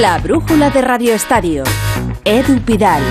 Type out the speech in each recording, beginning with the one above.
La brújula de Radio Estadio. Edu Pidal.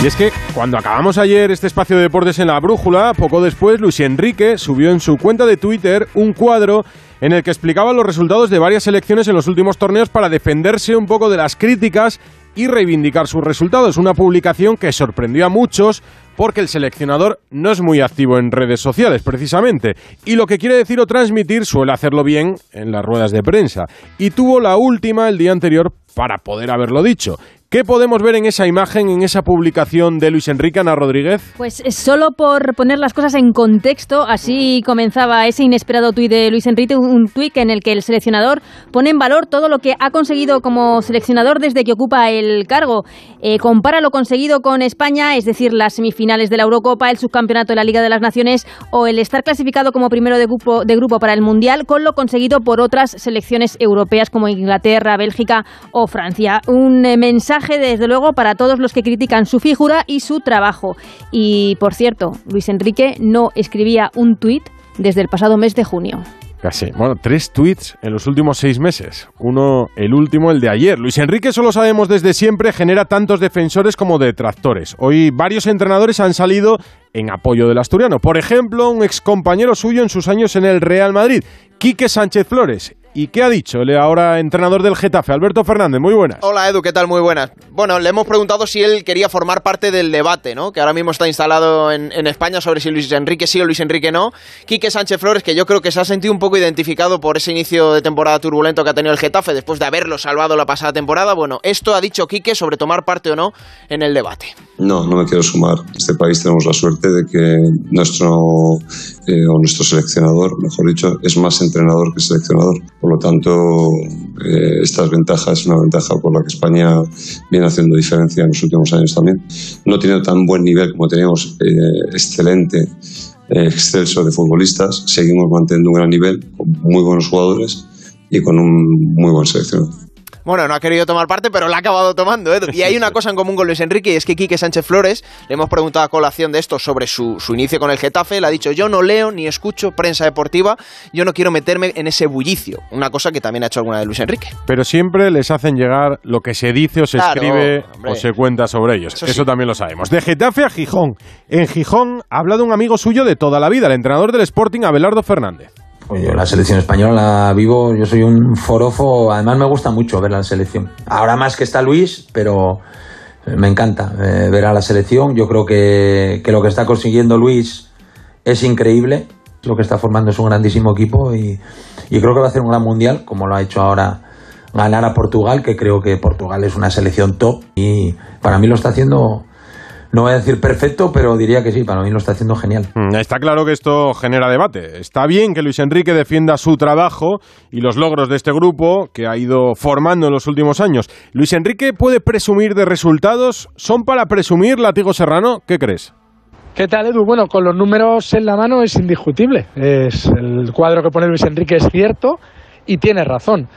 Y es que cuando acabamos ayer este espacio de deportes en la brújula, poco después Luis Enrique subió en su cuenta de Twitter un cuadro en el que explicaba los resultados de varias selecciones en los últimos torneos para defenderse un poco de las críticas y reivindicar sus resultados. Una publicación que sorprendió a muchos porque el seleccionador no es muy activo en redes sociales, precisamente, y lo que quiere decir o transmitir suele hacerlo bien en las ruedas de prensa. Y tuvo la última el día anterior para poder haberlo dicho. ¿Qué podemos ver en esa imagen, en esa publicación de Luis Enrique Ana Rodríguez? Pues eh, solo por poner las cosas en contexto, así comenzaba ese inesperado tuit de Luis Enrique, un tuit en el que el seleccionador pone en valor todo lo que ha conseguido como seleccionador desde que ocupa el cargo. Eh, compara lo conseguido con España, es decir, las semifinales de la Eurocopa, el subcampeonato de la Liga de las Naciones o el estar clasificado como primero de grupo, de grupo para el Mundial con lo conseguido por otras selecciones europeas como Inglaterra, Bélgica o Francia. Un eh, desde luego, para todos los que critican su figura y su trabajo. Y, por cierto, Luis Enrique no escribía un tuit desde el pasado mes de junio. Casi. Bueno, tres tweets en los últimos seis meses. Uno, el último, el de ayer. Luis Enrique, solo sabemos desde siempre, genera tantos defensores como detractores. Hoy varios entrenadores han salido en apoyo del asturiano. Por ejemplo, un excompañero suyo en sus años en el Real Madrid, Quique Sánchez Flores. ¿Y qué ha dicho el ahora entrenador del Getafe, Alberto Fernández? Muy buenas. Hola Edu, ¿qué tal? Muy buenas. Bueno, le hemos preguntado si él quería formar parte del debate, ¿no? Que ahora mismo está instalado en, España sobre si Luis Enrique sí o Luis Enrique no. Quique Sánchez Flores, que yo creo que se ha sentido un poco identificado por ese inicio de temporada turbulento que ha tenido el Getafe después de haberlo salvado la pasada temporada. Bueno, esto ha dicho Quique sobre tomar parte o no en el debate. No, no me quiero sumar. En este país tenemos la suerte de que nuestro, eh, o nuestro seleccionador, mejor dicho, es más entrenador que seleccionador. Por lo tanto, eh, estas ventajas es una ventaja por la que España viene haciendo diferencia en los últimos años también. No tiene tan buen nivel como teníamos, eh, excelente, eh, excelso de futbolistas. Seguimos manteniendo un gran nivel, con muy buenos jugadores y con un muy buen seleccionador. Bueno, no ha querido tomar parte, pero la ha acabado tomando. ¿eh? Y hay una cosa en común con Luis Enrique, y es que Quique Sánchez Flores, le hemos preguntado a colación de esto sobre su, su inicio con el Getafe, le ha dicho, yo no leo ni escucho prensa deportiva, yo no quiero meterme en ese bullicio. Una cosa que también ha hecho alguna de Luis Enrique. Pero siempre les hacen llegar lo que se dice o se escribe o se cuenta sobre ellos. Eso, también lo sabemos. De Getafe a Gijón. En Gijón ha hablado un amigo suyo de toda la vida, el entrenador del Sporting, Abelardo Fernández. Yo la selección española la vivo, yo soy un forofo, además me gusta mucho ver la selección. Ahora más que está Luis, pero me encanta eh, ver a la selección. Yo creo que, que, lo que está consiguiendo Luis es increíble. Lo que está formando es un grandísimo equipo y, y creo que va a hacer un gran mundial, como lo ha hecho ahora ganar a Portugal, que creo que Portugal es una selección top y para mí lo está haciendo no voy a decir perfecto, pero diría que sí, para mí lo está haciendo genial. Mm, está claro que esto genera debate. Está bien que Luis Enrique defienda su trabajo y los logros de este grupo que ha ido formando en los últimos años. ¿Luis Enrique puede presumir de resultados? ¿Son para presumir, Latigo Serrano? ¿Qué crees? ¿Qué tal, Edu? Bueno, con los números en la mano es indiscutible. Es, el cuadro que pone Luis Enrique es cierto y tiene razón.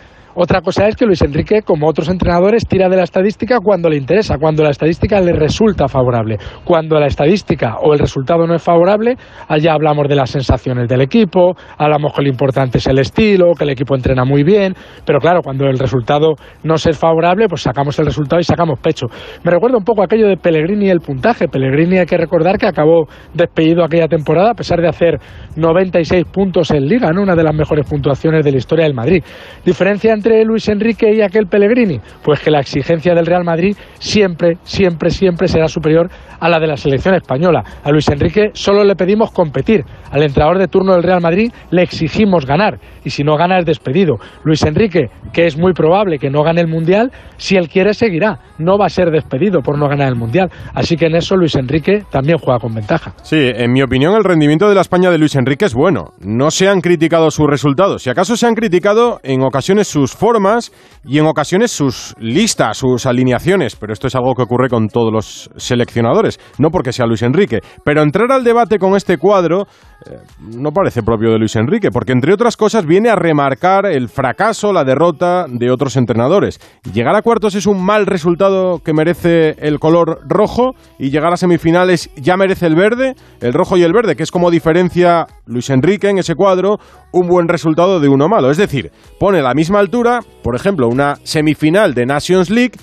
Otra cosa es que Luis Enrique, como otros entrenadores, tira de la estadística cuando le interesa, cuando la estadística le resulta favorable. Cuando la estadística o el resultado no es favorable, allá hablamos de las sensaciones del equipo, hablamos que lo importante es el estilo, que el equipo entrena muy bien, pero claro, cuando el resultado no es favorable, pues sacamos el resultado y sacamos pecho. Me recuerda un poco aquello de Pellegrini y el puntaje. Pellegrini hay que recordar que acabó despedido aquella temporada a pesar de hacer 96 puntos en liga, ¿no? una de las mejores puntuaciones de la historia del Madrid. Diferencia entre Luis Enrique y aquel Pellegrini? Pues que la exigencia del Real Madrid siempre, siempre, siempre será superior a la de la selección española. A Luis Enrique solo le pedimos competir. Al entrenador de turno del Real Madrid le exigimos ganar. Y si no gana es despedido. Luis Enrique, que es muy probable que no gane el Mundial, si él quiere seguirá. No va a ser despedido por no ganar el Mundial. Así que en eso Luis Enrique también juega con ventaja. Sí, en mi opinión el rendimiento de la España de Luis Enrique es bueno. No se han criticado sus resultados. Si acaso se han criticado en ocasiones sus formas y en ocasiones sus listas, sus alineaciones, pero esto es algo que ocurre con todos los seleccionadores, no porque sea Luis Enrique. Pero entrar al debate con este cuadro eh, no parece propio de Luis Enrique, porque entre otras cosas viene a remarcar el fracaso, la derrota de otros entrenadores. Llegar a cuartos es un mal resultado que merece el color rojo y llegar a semifinales ya merece el verde, el rojo y el verde, que es como diferencia Luis Enrique en ese cuadro un buen resultado de uno malo. Es decir, pone la misma altura, por ejemplo, una semifinal de Nations League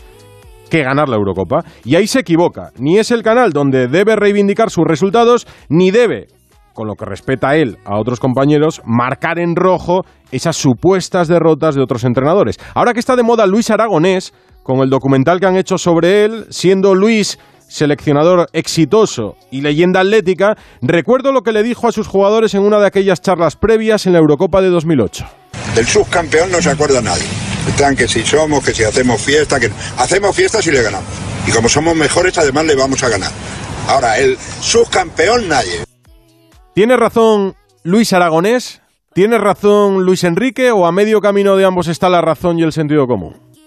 que ganar la Eurocopa. Y ahí se equivoca. Ni es el canal donde debe reivindicar sus resultados, ni debe, con lo que respeta a él a otros compañeros, marcar en rojo esas supuestas derrotas de otros entrenadores. Ahora que está de moda Luis Aragonés, con el documental que han hecho sobre él, siendo Luis seleccionador exitoso y leyenda atlética, recuerdo lo que le dijo a sus jugadores en una de aquellas charlas previas en la Eurocopa de 2008. Del subcampeón no se acuerda nadie. Están que si somos, que si hacemos fiesta, que hacemos fiesta si le ganamos. Y como somos mejores, además le vamos a ganar. Ahora, el subcampeón nadie. ¿Tiene razón Luis Aragonés? ¿Tiene razón Luis Enrique o a medio camino de ambos está la razón y el sentido común?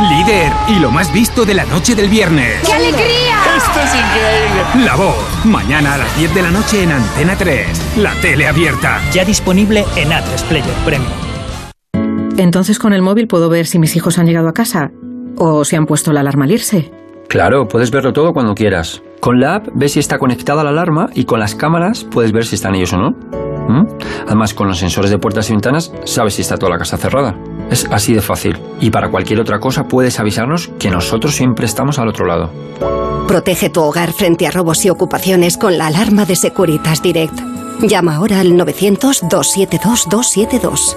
Líder y lo más visto de la noche del viernes. ¡Qué alegría! Esto es increíble. La voz, mañana a las 10 de la noche en Antena 3. La tele abierta. Ya disponible en A3 Player Premium. Entonces con el móvil puedo ver si mis hijos han llegado a casa o si han puesto la alarma al irse. Claro, puedes verlo todo cuando quieras. Con la app ves si está conectada la alarma y con las cámaras puedes ver si están ellos o no. ¿Mm? Además, con los sensores de puertas y ventanas sabes si está toda la casa cerrada. Es así de fácil. Y para cualquier otra cosa puedes avisarnos que nosotros siempre estamos al otro lado. Protege tu hogar frente a robos y ocupaciones con la alarma de Securitas Direct. Llama ahora al 900-272-272.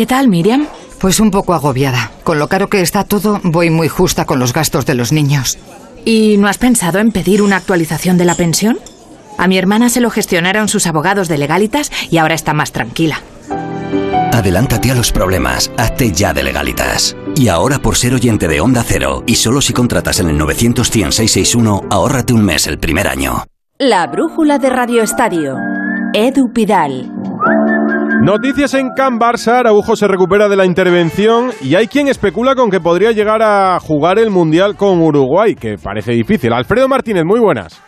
¿Qué tal, Miriam? Pues un poco agobiada. Con lo caro que está todo, voy muy justa con los gastos de los niños. ¿Y no has pensado en pedir una actualización de la pensión? A mi hermana se lo gestionaron sus abogados de legalitas y ahora está más tranquila. Adelántate a los problemas, hazte ya de legalitas. Y ahora por ser oyente de Onda Cero, y solo si contratas en el 900 ahórrate un mes el primer año. La brújula de Radio Estadio. Edu Pidal. Noticias en Can Barça, Araujo se recupera de la intervención y hay quien especula con que podría llegar a jugar el Mundial con Uruguay, que parece difícil. Alfredo Martínez, muy buenas.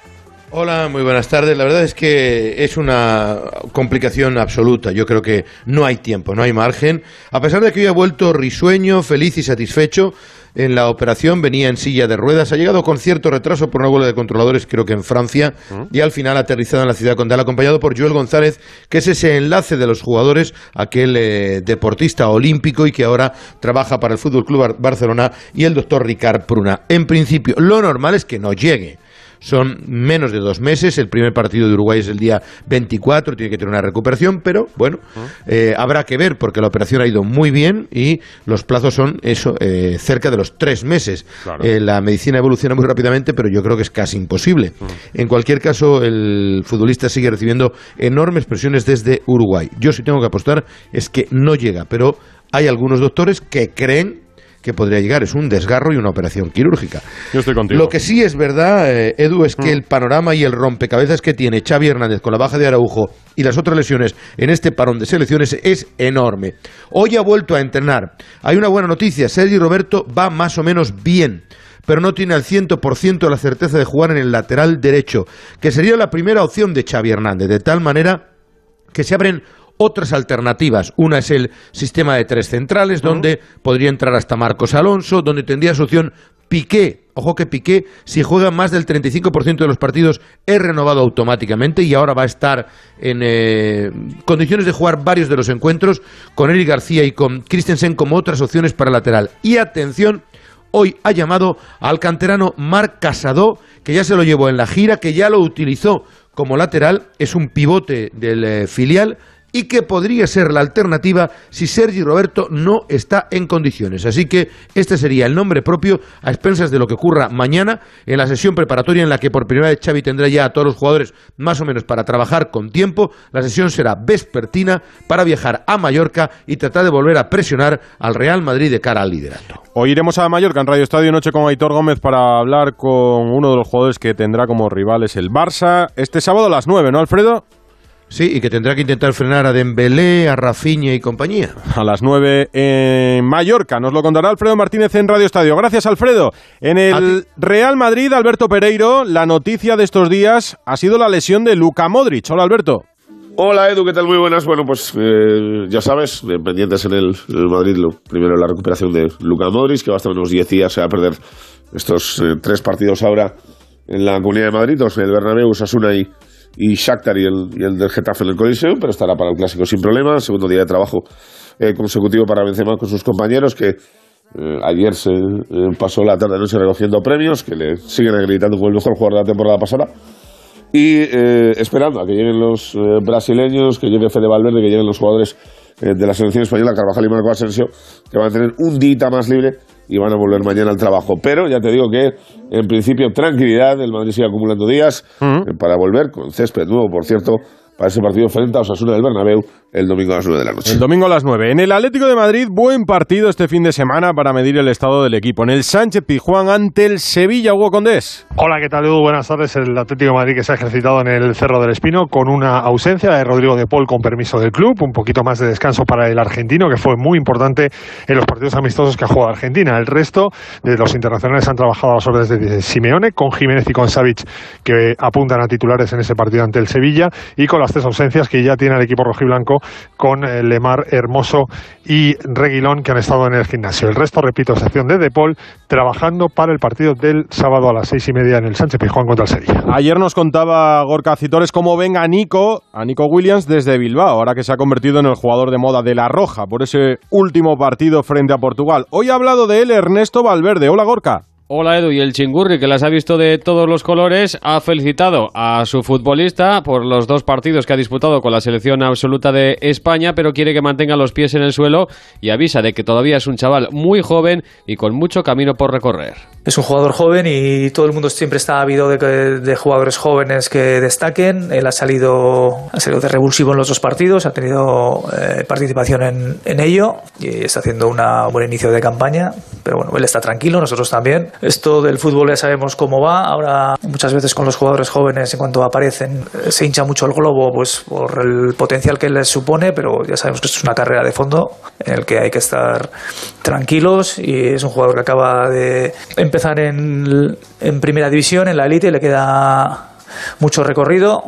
Hola, muy buenas tardes. La verdad es que es una complicación absoluta. Yo creo que no hay tiempo, no hay margen. A pesar de que hoy ha vuelto risueño, feliz y satisfecho, en la operación, venía en silla de ruedas, ha llegado con cierto retraso por una huelga de controladores, creo que en Francia, y al final ha aterrizado en la ciudad condal, acompañado por Joel González, que es ese enlace de los jugadores, aquel eh, deportista olímpico y que ahora trabaja para el Fútbol Club Barcelona, y el doctor Ricard Pruna. En principio, lo normal es que no llegue son menos de dos meses. El primer partido de Uruguay es el día 24, tiene que tener una recuperación, pero bueno, eh, habrá que ver porque la operación ha ido muy bien y los plazos son eso, eh, cerca de los tres meses. Eh, la medicina evoluciona muy rápidamente, pero yo creo que es casi imposible. En cualquier caso, el futbolista sigue recibiendo enormes presiones desde Uruguay. Yo sí tengo que apostar es que no llega, pero hay algunos doctores que creen que podría llegar. Es un desgarro y una operación quirúrgica. Yo estoy contigo. Lo que sí es verdad, eh, Edu, es que mm. el panorama y el rompecabezas que tiene Xavi Hernández con la baja de Araujo y las otras lesiones en este parón de selecciones es enorme. Hoy ha vuelto a entrenar. Hay una buena noticia, Sergi Roberto va más o menos bien pero no tiene al 100% la certeza de jugar en el lateral derecho, que sería la primera opción de Xavi Hernández, de tal manera que se abren otras alternativas. Una es el sistema de tres centrales, donde podría entrar hasta Marcos Alonso, donde tendría su opción Piqué, ojo que Piqué, si juega más del 35% de los partidos, es renovado automáticamente y ahora va a estar en eh, condiciones de jugar varios de los encuentros con Eric García y con Christensen como otras opciones para lateral. Y atención, hoy ha llamado al canterano Marc Casado, que ya se lo llevó en la gira, que ya lo utilizó como lateral, es un pivote del eh, filial y que podría ser la alternativa si Sergi Roberto no está en condiciones. Así que este sería el nombre propio a expensas de lo que ocurra mañana en la sesión preparatoria en la que por primera vez Xavi tendrá ya a todos los jugadores más o menos para trabajar con tiempo. La sesión será vespertina para viajar a Mallorca y tratar de volver a presionar al Real Madrid de cara al liderato. Hoy iremos a Mallorca en Radio Estadio Noche con Aitor Gómez para hablar con uno de los jugadores que tendrá como rivales el Barça este sábado a las 9, ¿no, Alfredo? Sí, y que tendrá que intentar frenar a Dembélé, a Rafinha y compañía. A las 9 en Mallorca. Nos lo contará Alfredo Martínez en Radio Estadio. Gracias, Alfredo. En el Real Madrid, Alberto Pereiro, la noticia de estos días ha sido la lesión de Luca Modric. Hola, Alberto. Hola Edu, ¿qué tal? Muy buenas. Bueno, pues eh, ya sabes, eh, pendientes en el, en el Madrid, lo, primero la recuperación de Luca Modric, que va a estar unos 10 días, se va a perder estos eh, tres partidos ahora en la Comunidad de Madrid, dos en el Bernabéu, Sasuna y, y Shakhtar y el, del Getafe en el Coliseo, pero estará para el Clásico sin problema. Segundo día de trabajo eh, consecutivo para Benzema con sus compañeros, que eh, ayer se eh, pasó la tarde-noche recogiendo premios, que le siguen acreditando como el mejor jugador de la temporada pasada. Y eh, esperando a que lleguen los brasileños, que llegue Fede Valverde, que lleguen los jugadores de la selección española, Carvajal y Marco Asensio, que van a tener un día más libre y van a volver mañana al trabajo. Pero ya te digo que, en principio, tranquilidad, el Madrid sigue acumulando días eh, para volver, con césped nuevo, por cierto, para ese partido frente a Osasuna del Bernabéu el domingo a las 9 de la noche. El domingo a las 9. En el Atlético de Madrid, buen partido este fin de semana para medir el estado del equipo. En el Sánchez Pizjuán ante el Sevilla, Hugo Condés. Hola, ¿qué tal, Edu? Buenas tardes. El Atlético de Madrid que se ha ejercitado en el Cerro del Espino con una ausencia de Rodrigo de Paul con permiso del club, un poquito más de descanso para el argentino, que fue muy importante en los partidos amistosos que ha jugado Argentina. El resto de los internacionales han trabajado a las órdenes de Simeone, con Jiménez y con Savic, que apuntan a titulares en ese partido ante el Sevilla, y con las tres ausencias que ya tiene el equipo rojiblanco con eh, Lemar, Hermoso y Reguilón, que han estado en el gimnasio. El resto, repito, excepción de De Paul, trabajando para el partido del sábado a las seis y media en el Sánchez Pizjuán contra el Sevilla. Ayer nos contaba Gorka Citores cómo ven a Nico, a Nico Williams desde Bilbao, ahora que se ha convertido en el jugador de moda de La Roja por ese último partido frente a Portugal. Hoy ha hablado de él Ernesto Valverde. Hola Gorka. Hola Edu, y el chingurri que las ha visto de todos los colores ha felicitado a su futbolista por los dos partidos que ha disputado con la selección absoluta de España, pero quiere que mantenga los pies en el suelo y avisa de que todavía es un chaval muy joven y con mucho camino por recorrer. Es un jugador joven y todo el mundo siempre está ávido de, jugadores jóvenes que destaquen. Él ha salido, ha salido de revulsivo en los dos partidos, ha tenido eh, participación en, en ello y está haciendo un buen inicio de campaña. Pero bueno, él está tranquilo, nosotros también. Esto del fútbol ya sabemos cómo va. Ahora, muchas veces con los jugadores jóvenes, en cuanto aparecen, eh, se hincha mucho el globo pues por el potencial que les supone, pero ya sabemos que esto es una carrera de fondo en el que hay que estar tranquilos y es un jugador que acaba de empezar en, en primera división, en la élite, le queda mucho recorrido.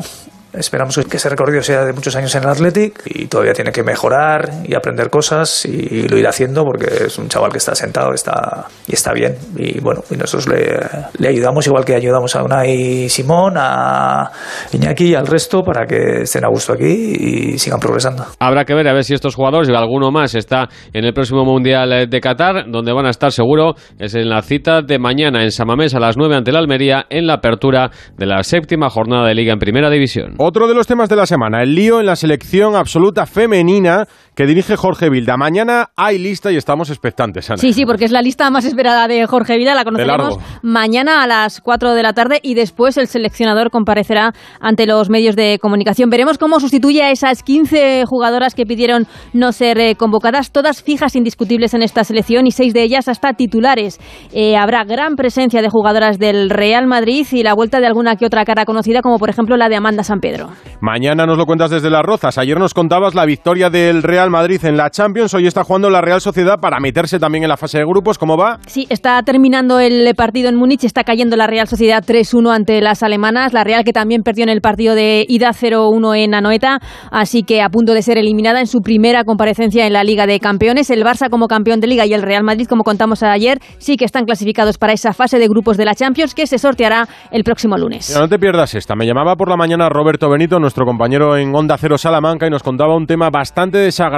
Esperamos que ese recorrido sea de muchos años en el Athletic y todavía tiene que mejorar y aprender cosas y lo irá haciendo porque es un chaval que está sentado está, y está bien. Y bueno, y nosotros le, ayudamos igual que ayudamos a Unai Simón, a Iñaki y al resto para que estén a gusto aquí y sigan progresando. Habrá que ver a ver si estos jugadores y alguno más está en el próximo Mundial eh, de Qatar, donde van a estar seguro es en la cita de mañana en Samamés a las 9 ante la Almería en la apertura de la séptima jornada de Liga en Primera División. Otro de los temas de la semana, el lío en la selección absoluta femenina que dirige Jorge Vilda. Mañana hay lista y estamos expectantes, Ana. Sí, sí, porque es la lista más esperada de Jorge Vida, la conoceremos mañana a las 4 de la tarde y después el seleccionador comparecerá ante los medios de comunicación. Veremos cómo sustituye a esas 15 jugadoras que pidieron no ser eh, convocadas, todas fijas indiscutibles en esta selección y seis de ellas hasta titulares. Eh, habrá gran presencia de jugadoras del Real Madrid y la vuelta de alguna que otra cara conocida, como por ejemplo la de Amanda San Pedro. Mañana nos lo cuentas desde Las Rozas. Ayer nos contabas la victoria del Real Real Madrid en la Champions. Hoy está jugando la Real Sociedad para meterse también en la fase de grupos. ¿Cómo va? Sí, está terminando el partido en Múnich, está cayendo la Real Sociedad 3-1 ante las alemanas, la Real que también perdió en el partido de ida 0-1 en Anoeta, así que a punto de ser eliminada en su primera comparecencia en la Liga de Campeones. El Barça como campeón de Liga y el Real Madrid, como contamos ayer, sí que están clasificados para esa fase de grupos de la Champions que se sorteará el próximo lunes. Mira, no te pierdas esta. Me llamaba por la mañana Roberto Benito, nuestro compañero en Onda Cero Salamanca, y nos contaba un tema bastante desagradable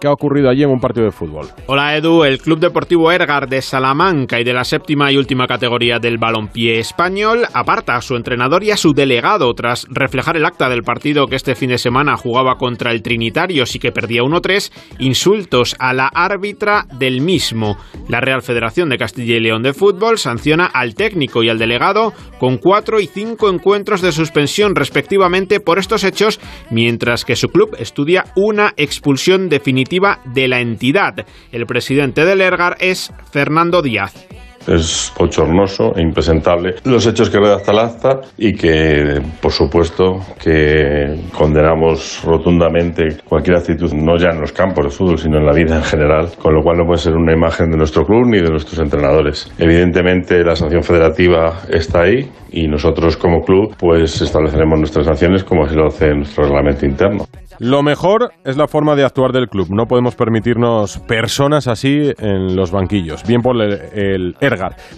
que ha ocurrido allí en un partido de fútbol. Hola Edu, el Club Deportivo Ergar de Salamanca y de la séptima y última categoría del balompié español aparta a su entrenador y a su delegado tras reflejar el acta del partido que este fin de semana jugaba contra el Trinitario y que perdía 1-3, insultos a la árbitra del mismo. La Real Federación de Castilla y León de Fútbol sanciona al técnico y al delegado con cuatro y cinco encuentros de suspensión respectivamente por estos hechos, mientras que su club estudia una expulsión definitiva de la entidad. El presidente del Ergar es Fernando Díaz. Es bochornoso e impresentable los hechos que redacta el acta y que, por supuesto, que condenamos rotundamente cualquier actitud, no ya en los campos de fútbol, sino en la vida en general, con lo cual no puede ser una imagen de nuestro club ni de nuestros entrenadores. Evidentemente, la sanción federativa está ahí y nosotros como club pues estableceremos nuestras sanciones como así lo hace nuestro reglamento interno. Lo mejor es la forma de actuar del club. No podemos permitirnos personas así en los banquillos. Bien por el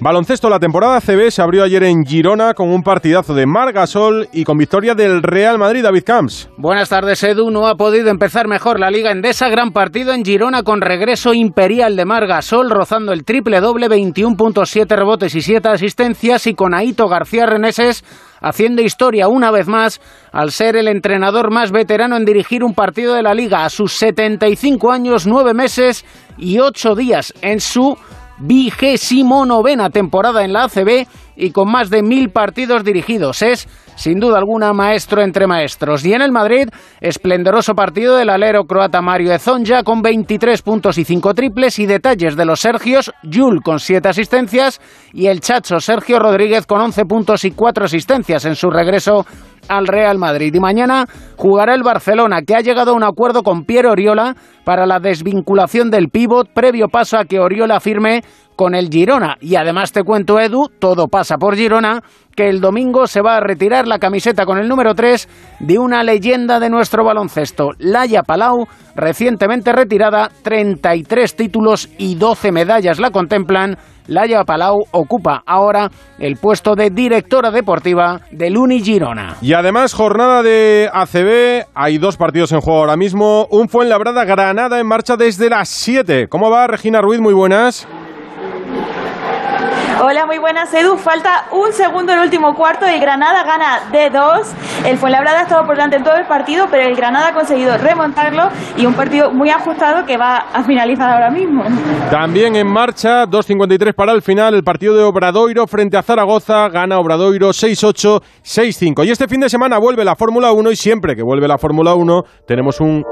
Baloncesto, la temporada CB se abrió ayer en Girona con un partidazo de Margasol y con victoria del Real Madrid, David Camps. Buenas tardes, Edu. No ha podido empezar mejor la Liga Endesa. Gran partido en Girona con regreso imperial de Margasol, rozando el triple doble, 21.7 rebotes y 7 asistencias y con Aito García Reneses haciendo historia una vez más al ser el entrenador más veterano en dirigir un partido de la liga a sus 75 años, 9 meses y 8 días en su vigésimo novena temporada en la ACB y con más de mil partidos dirigidos. Es, sin duda alguna, maestro entre maestros. Y en el Madrid, esplendoroso partido del alero croata Mario Ezonja con 23 puntos y 5 triples y detalles de los Sergios, Jul con 7 asistencias y el chacho Sergio Rodríguez con 11 puntos y 4 asistencias en su regreso al Real Madrid. Y mañana jugará el Barcelona, que ha llegado a un acuerdo con Piero Oriola para la desvinculación del pívot, previo paso a que Oriola firme con el Girona. Y además te cuento, Edu, todo pasa por Girona, que el domingo se va a retirar la camiseta con el número 3 de una leyenda de nuestro baloncesto, Laia Palau, recientemente retirada, 33 títulos y 12 medallas la contemplan. Laia Palau ocupa ahora el puesto de directora deportiva del Uni Girona. Y además, jornada de ACB, hay dos partidos en juego ahora mismo. Un fue en Labrada Granada en marcha desde las 7. ¿Cómo va Regina Ruiz? Muy buenas. Hola, muy buenas, Edu. Falta un segundo el último cuarto y Granada gana de 2. El Fuenlabrada ha estado por delante en todo el partido, pero el Granada ha conseguido remontarlo y un partido muy ajustado que va a finalizar ahora mismo. También en marcha, 2.53 para el final, el partido de Obradoiro frente a Zaragoza. Gana Obradoiro 6-8, 6-5. Y este fin de semana vuelve la Fórmula 1 y siempre que vuelve la Fórmula 1 tenemos un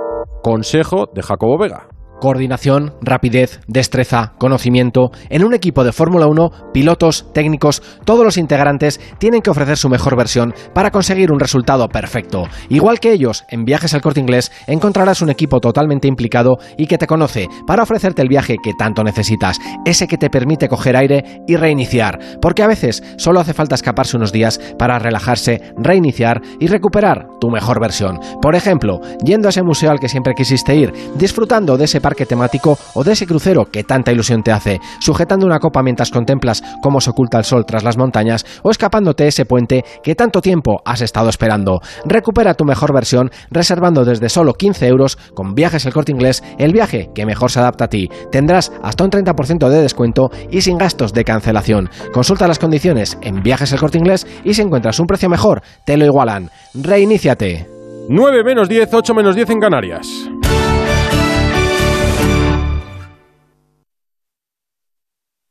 consejo de Jacobo Vega. Coordinación, rapidez, destreza, conocimiento. En un equipo de Fórmula 1, pilotos, técnicos, todos los integrantes tienen que ofrecer su mejor versión para conseguir un resultado perfecto. Igual que ellos, en Viajes al Corte Inglés encontrarás un equipo totalmente implicado y que te conoce para ofrecerte el viaje que tanto necesitas, ese que te permite coger aire y reiniciar, porque a veces solo hace falta escaparse unos días para relajarse, reiniciar y recuperar tu mejor versión. Por ejemplo, yendo a ese museo al que siempre quisiste ir, disfrutando de ese parque temático o de ese crucero que tanta ilusión te hace, sujetando una copa mientras contemplas cómo se oculta el sol tras las montañas o escapándote ese puente que tanto tiempo has estado esperando. Recupera tu mejor versión reservando desde solo 15 euros con viajes el corte inglés el viaje que mejor se adapta a ti. Tendrás hasta un 30% de descuento y sin gastos de cancelación. Consulta las condiciones en viajes el corte inglés y si encuentras un precio mejor, te lo igualan. Reiníciate. 9 menos 10, 8 menos 10 en Canarias.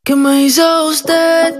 ¿Qué me hizo usted?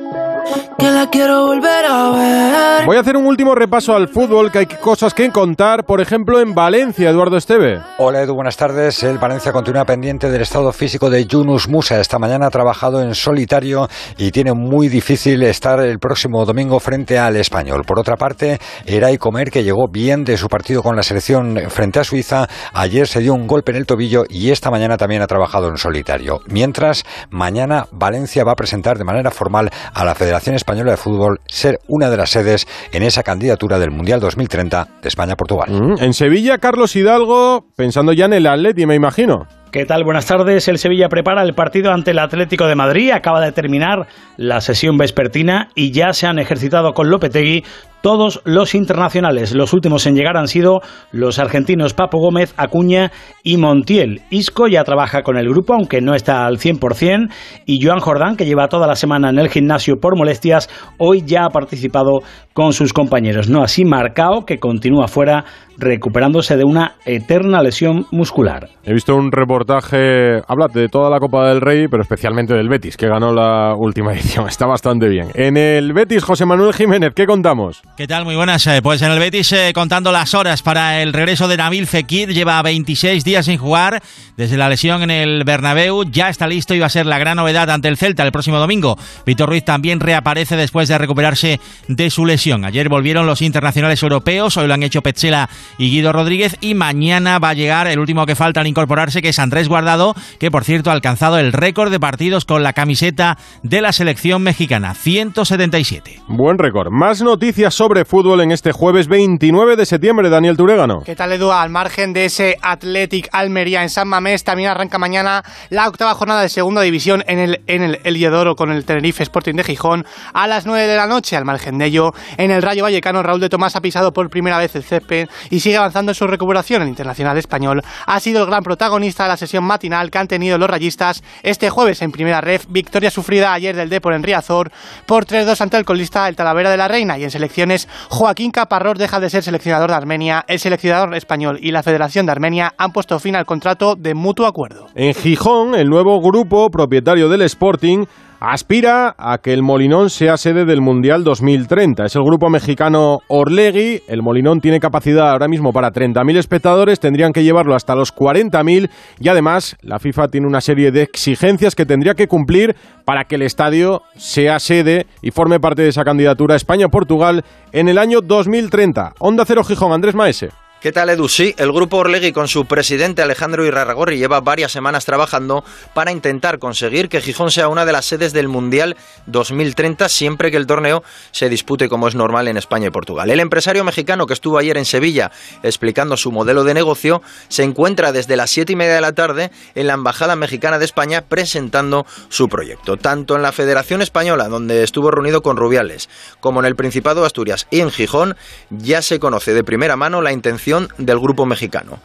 que la quiero volver a ver. Voy a hacer un último repaso al fútbol, que hay cosas que contar, por ejemplo, en Valencia, Eduardo Esteve. Hola Edu, buenas tardes. El Valencia continúa pendiente del estado físico de Yunus Musa. Esta mañana ha trabajado en solitario y tiene muy difícil estar el próximo domingo frente al español. Por otra parte, Eray Comer, que llegó bien de su partido con la selección frente a Suiza, ayer se dio un golpe en el tobillo y esta mañana también ha trabajado en solitario. Mientras, mañana Valencia va a presentar de manera formal a la Federación Española de Fútbol ser una de las sedes en esa candidatura del Mundial 2030 de España-Portugal. Mm, en Sevilla, Carlos Hidalgo, pensando ya en el Atleti, me imagino. ¿Qué tal? Buenas tardes. El Sevilla prepara el partido ante el Atlético de Madrid. Acaba de terminar la sesión vespertina y ya se han ejercitado con Lopetegui todos los internacionales. Los últimos en llegar han sido los argentinos Papo Gómez, Acuña y Montiel. Isco ya trabaja con el grupo, aunque no está al 100%, y Joan Jordán, que lleva toda la semana en el gimnasio por molestias, hoy ya ha participado con sus compañeros. No así Marcao, que continúa fuera recuperándose de una eterna lesión muscular. He visto un reportaje, habla de toda la Copa del Rey, pero especialmente del Betis, que ganó la última edición. Está bastante bien. En el Betis, José Manuel Jiménez, ¿qué contamos? ¿Qué tal? Muy buenas. Eh, pues en el Betis eh, contando las horas para el regreso de Nabil Fekir. Lleva 26 días sin jugar desde la lesión en el Bernabéu. Ya está listo y va a ser la gran novedad ante el Celta el próximo domingo. Víctor Ruiz también reaparece después de recuperarse de su lesión. Ayer volvieron los internacionales europeos. Hoy lo han hecho Petzela y Guido Rodríguez. Y mañana va a llegar el último que falta al incorporarse, que es Andrés Guardado, que por cierto ha alcanzado el récord de partidos con la camiseta de la selección mexicana. 177. Buen récord. Más noticias sobre fútbol en este jueves 29 de septiembre, Daniel Turegano. ¿Qué tal, Edu? Al margen de ese Athletic Almería en San Mamés, también arranca mañana la octava jornada de segunda división en el, en el Eliodoro con el Tenerife Sporting de Gijón a las 9 de la noche. Al margen de ello, en el Rayo Vallecano, Raúl de Tomás ha pisado por primera vez el césped y sigue avanzando en su recuperación. El internacional español ha sido el gran protagonista de la sesión matinal que han tenido los rayistas este jueves en primera ref. Victoria sufrida ayer del Depor en Riazor por 3-2 ante el colista el Talavera de la Reina y en selecciones Joaquín Caparrós deja de ser seleccionador de Armenia, el seleccionador español y la Federación de Armenia han puesto fin al contrato de mutuo acuerdo. En Gijón, el nuevo grupo propietario del Sporting aspira a que el Molinón sea sede del Mundial 2030. Es el grupo mexicano Orlegui. El Molinón tiene capacidad ahora mismo para 30.000 espectadores, tendrían que llevarlo hasta los 40.000 y además la FIFA tiene una serie de exigencias que tendría que cumplir para que el estadio sea sede y forme parte de esa candidatura España-Portugal en el año 2030. Onda Cero Gijón, Andrés Maese. ¿Qué tal, Edu? Sí, el grupo Orlegui con su presidente Alejandro Irarragorri lleva varias semanas trabajando para intentar conseguir que Gijón sea una de las sedes del Mundial 2030 siempre que el torneo se dispute como es normal en España y Portugal. El empresario mexicano que estuvo ayer en Sevilla explicando su modelo de negocio se encuentra desde las siete y media de la tarde en la Embajada Mexicana de España presentando su proyecto. Tanto en la Federación Española, donde estuvo reunido con Rubiales, como en el Principado de Asturias y en Gijón, ya se conoce de primera mano la intención del grupo mexicano.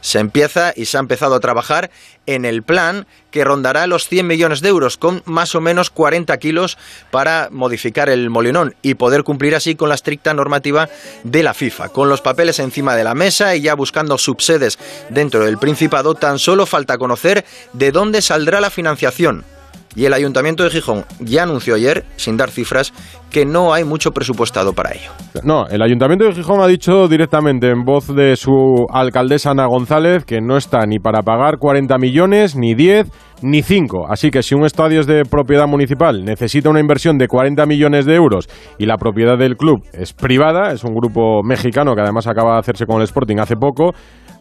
Se empieza y se ha empezado a trabajar en el plan que rondará los 100 millones de euros, con más o menos 40 kilos para modificar el molinón y poder cumplir así con la estricta normativa de la FIFA. Con los papeles encima de la mesa y ya buscando subsedes dentro del Principado, tan solo falta conocer de dónde saldrá la financiación. Y el Ayuntamiento de Gijón ya anunció ayer, sin dar cifras, que no hay mucho presupuestado para ello. No, el Ayuntamiento de Gijón ha dicho directamente en voz de su alcaldesa Ana González que no está ni para pagar 40 millones, ni 10, ni 5. Así que si un estadio es de propiedad municipal, necesita una inversión de 40 millones de euros y la propiedad del club es privada, es un grupo mexicano que además acaba de hacerse con el Sporting hace poco,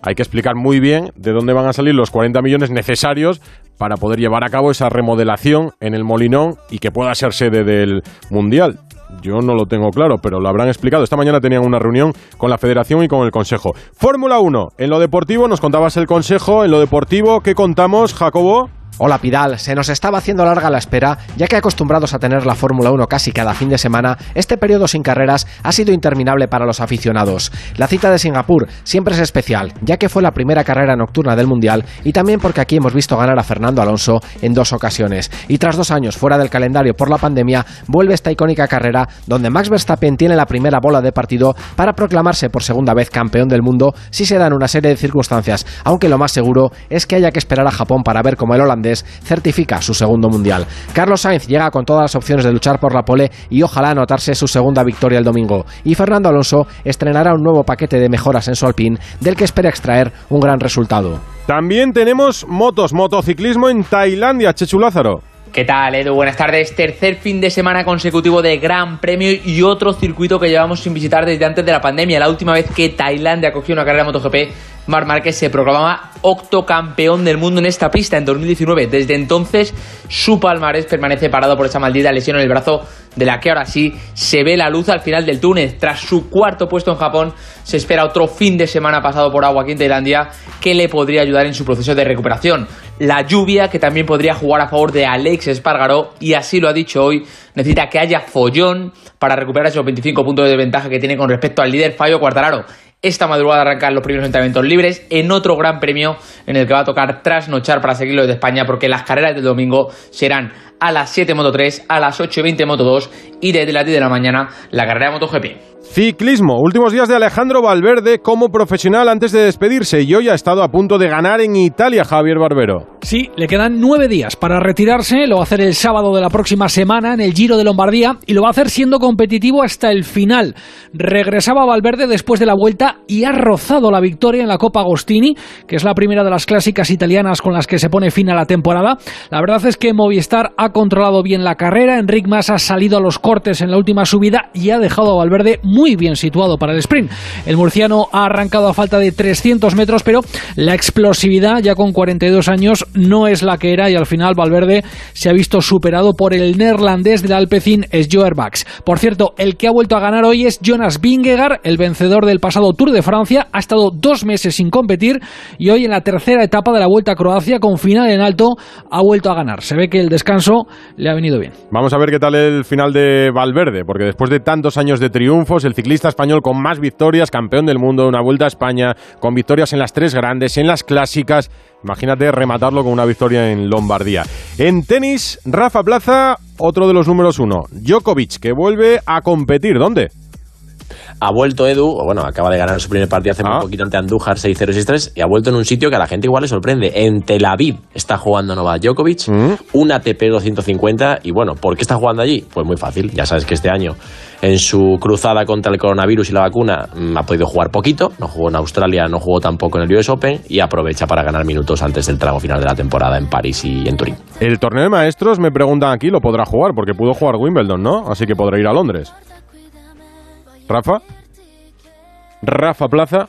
hay que explicar muy bien de dónde van a salir los 40 millones necesarios para poder llevar a cabo esa remodelación en el Molinón y que pueda ser sede del Mundial. Yo no lo tengo claro, pero lo habrán explicado. Esta mañana tenían una reunión con la Federación y con el Consejo. Fórmula 1. En lo deportivo nos contabas el Consejo. En lo deportivo, ¿qué contamos, Jacobo? Hola Pidal, se nos estaba haciendo larga la espera, ya que acostumbrados a tener la Fórmula 1 casi cada fin de semana, este periodo sin carreras ha sido interminable para los aficionados. La cita de Singapur siempre es especial, ya que fue la primera carrera nocturna del Mundial y también porque aquí hemos visto ganar a Fernando Alonso en dos ocasiones. Y tras dos años fuera del calendario por la pandemia, vuelve esta icónica carrera donde Max Verstappen tiene la primera bola de partido para proclamarse por segunda vez campeón del mundo si se dan una serie de circunstancias, aunque lo más seguro es que haya que esperar a Japón para ver cómo el holandés certifica su segundo mundial. Carlos Sainz llega con todas las opciones de luchar por la pole y ojalá anotarse su segunda victoria el domingo. Y Fernando Alonso estrenará un nuevo paquete de mejoras en su Alpine del que espera extraer un gran resultado. También tenemos motos, motociclismo en Tailandia, Chechu Lázaro. ¿Qué tal, Edu? Buenas tardes. Tercer fin de semana consecutivo de Gran Premio y otro circuito que llevamos sin visitar desde antes de la pandemia. La última vez que Tailandia cogió una carrera de MotoGP, Marc Márquez se proclamaba octocampeón del mundo en esta pista en 2019. Desde entonces, su palmarés permanece parado por esa maldita lesión en el brazo de la que ahora sí se ve la luz al final del túnel. Tras su cuarto puesto en Japón, se espera otro fin de semana pasado por agua aquí en Tailandia que le podría ayudar en su proceso de recuperación. La lluvia, que también podría jugar a favor de Alex Espargaró, y así lo ha dicho hoy, necesita que haya follón para recuperar esos 25 puntos de ventaja que tiene con respecto al líder Fallo Cuartararo. Esta madrugada arrancan los primeros entrenamientos libres en otro gran premio en el que va a tocar trasnochar para seguirlo de España porque las carreras del domingo serán a las 7 Moto 3, a las 8 y 20 Moto 2 y desde las 10 de la mañana la carrera de MotoGP. Ciclismo, últimos días de Alejandro Valverde como profesional antes de despedirse y hoy ha estado a punto de ganar en Italia Javier Barbero. Sí, le quedan nueve días para retirarse, lo va a hacer el sábado de la próxima semana en el Giro de Lombardía y lo va a hacer siendo competitivo hasta el final. Regresaba Valverde después de la vuelta y ha rozado la victoria en la Copa Agostini, que es la primera de las clásicas italianas con las que se pone fin a la temporada. La verdad es que Movistar ha controlado bien la carrera, Enric Mas ha salido a los cortes en la última subida y ha dejado a Valverde muy bien situado para el sprint. El murciano ha arrancado a falta de 300 metros, pero la explosividad ya con 42 años no es la que era y al final Valverde se ha visto superado por el neerlandés del Alpecin Bax. Por cierto, el que ha vuelto a ganar hoy es Jonas Vingegaard, el vencedor del pasado Tour de Francia. Ha estado dos meses sin competir y hoy en la tercera etapa de la Vuelta a Croacia con final en alto ha vuelto a ganar. Se ve que el descanso le ha venido bien. Vamos a ver qué tal el final de Valverde, porque después de tantos años de triunfos, el ciclista español con más victorias, campeón del mundo, una vuelta a España, con victorias en las tres grandes, en las clásicas. Imagínate rematarlo con una victoria en Lombardía. En tenis, Rafa Plaza, otro de los números uno. Djokovic, que vuelve a competir. ¿Dónde? Ha vuelto Edu, bueno, acaba de ganar su primer partido hace ah. poquito ante Andújar 6-0-6-3 y ha vuelto en un sitio que a la gente igual le sorprende. En Tel Aviv está jugando Novak Djokovic, mm. un ATP 250 y bueno, ¿por qué está jugando allí? Pues muy fácil, ya sabes que este año en su cruzada contra el coronavirus y la vacuna mm, ha podido jugar poquito, no jugó en Australia, no jugó tampoco en el US Open y aprovecha para ganar minutos antes del trago final de la temporada en París y en Turín. El torneo de maestros, me preguntan aquí, lo podrá jugar porque pudo jugar Wimbledon, ¿no? Así que podrá ir a Londres. Rafa. Rafa Plaza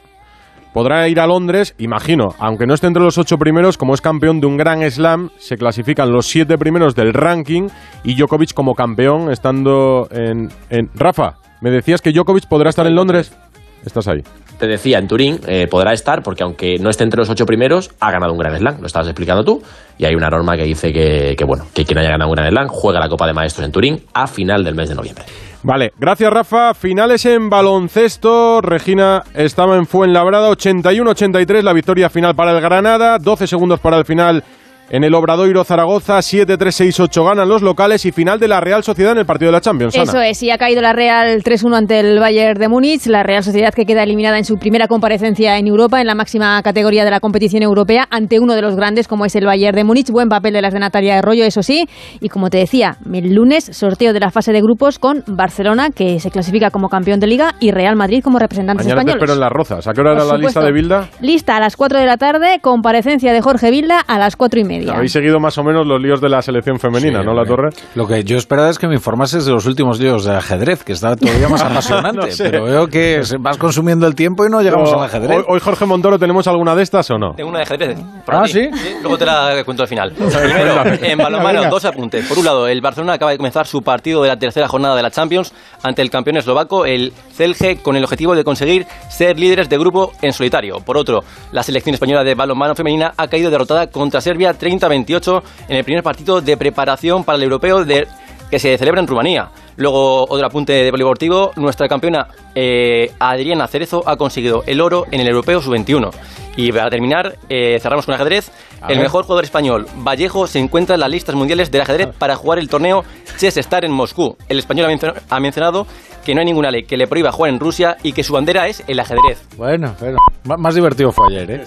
podrá ir a Londres, imagino, aunque no esté entre los ocho primeros, como es campeón de un gran slam, se clasifican los siete primeros del ranking y Djokovic como campeón estando en... Rafa, me decías que Djokovic podrá estar en Londres. Estás ahí. Te decía, en Turín eh, podrá estar porque aunque no esté entre los ocho primeros, ha ganado un gran slam, lo estabas explicando tú, y hay una norma que dice que, que bueno, que quien haya ganado un gran slam juega la Copa de Maestros en Turín a final del mes de noviembre. Vale, gracias Rafa. Finales en baloncesto. Regina estaba en Fuenlabrada, 81-83 la victoria final para el Granada, 12 segundos para el final en el Obradoiro Zaragoza, 7-3-6-8 ganan los locales y final de la Real Sociedad en el partido de la Champions. Eso es, y ha caído la Real 3-1 ante el Bayern de Múnich, la Real Sociedad que queda eliminada en su primera comparecencia en Europa, en la máxima categoría de la competición europea, ante uno de los grandes como es el Bayern de Múnich. Buen papel de las de Natalia Arroyo, eso sí, y como te decía, el lunes sorteo de la fase de grupos con Barcelona, que se clasifica como campeón de liga, y Real Madrid como representantes Mañana españoles. Te espero en las rozas. ¿A qué hora era la lista de Bilda? Lista a las 4 de la tarde, comparecencia de Jorge Bilda a las 4 y media. Habéis seguido más o menos los líos de la selección femenina, ¿no, La Torre? Lo que yo esperaba es que me informases de los últimos líos de ajedrez, que está todavía más apasionante. Pero veo que vas consumiendo el tiempo y no llegamos al ajedrez. Hoy, Jorge Montoro, ¿tenemos alguna de estas o no? Tengo una de ajedrez. ah, ¿sí? Luego te la cuento al final. Primero, en balonmano, dos apuntes. Por un lado, el Barcelona acaba de comenzar su partido de la tercera jornada de la Champions ante el campeón eslovaco, el Celje, con el objetivo de conseguir ser líderes de grupo en solitario. Por otro, la selección española de balonmano femenina ha caído derrotada contra Serbia 30-28 en el primer partido de preparación para el europeo de, que se celebra en Rumanía. Luego, otro apunte de polideportivo, nuestra campeona eh, Adriana Cerezo ha conseguido el oro en el europeo sub-21. Y para terminar, eh, cerramos con ajedrez. el mejor jugador español, Vallejo, se encuentra en las listas mundiales del ajedrez para jugar el torneo Chess Star en Moscú. El español ha, mencionado que no hay ninguna ley que le prohíba jugar en Rusia y que su bandera es el ajedrez. Bueno, bueno. más divertido fue ayer, ¿eh?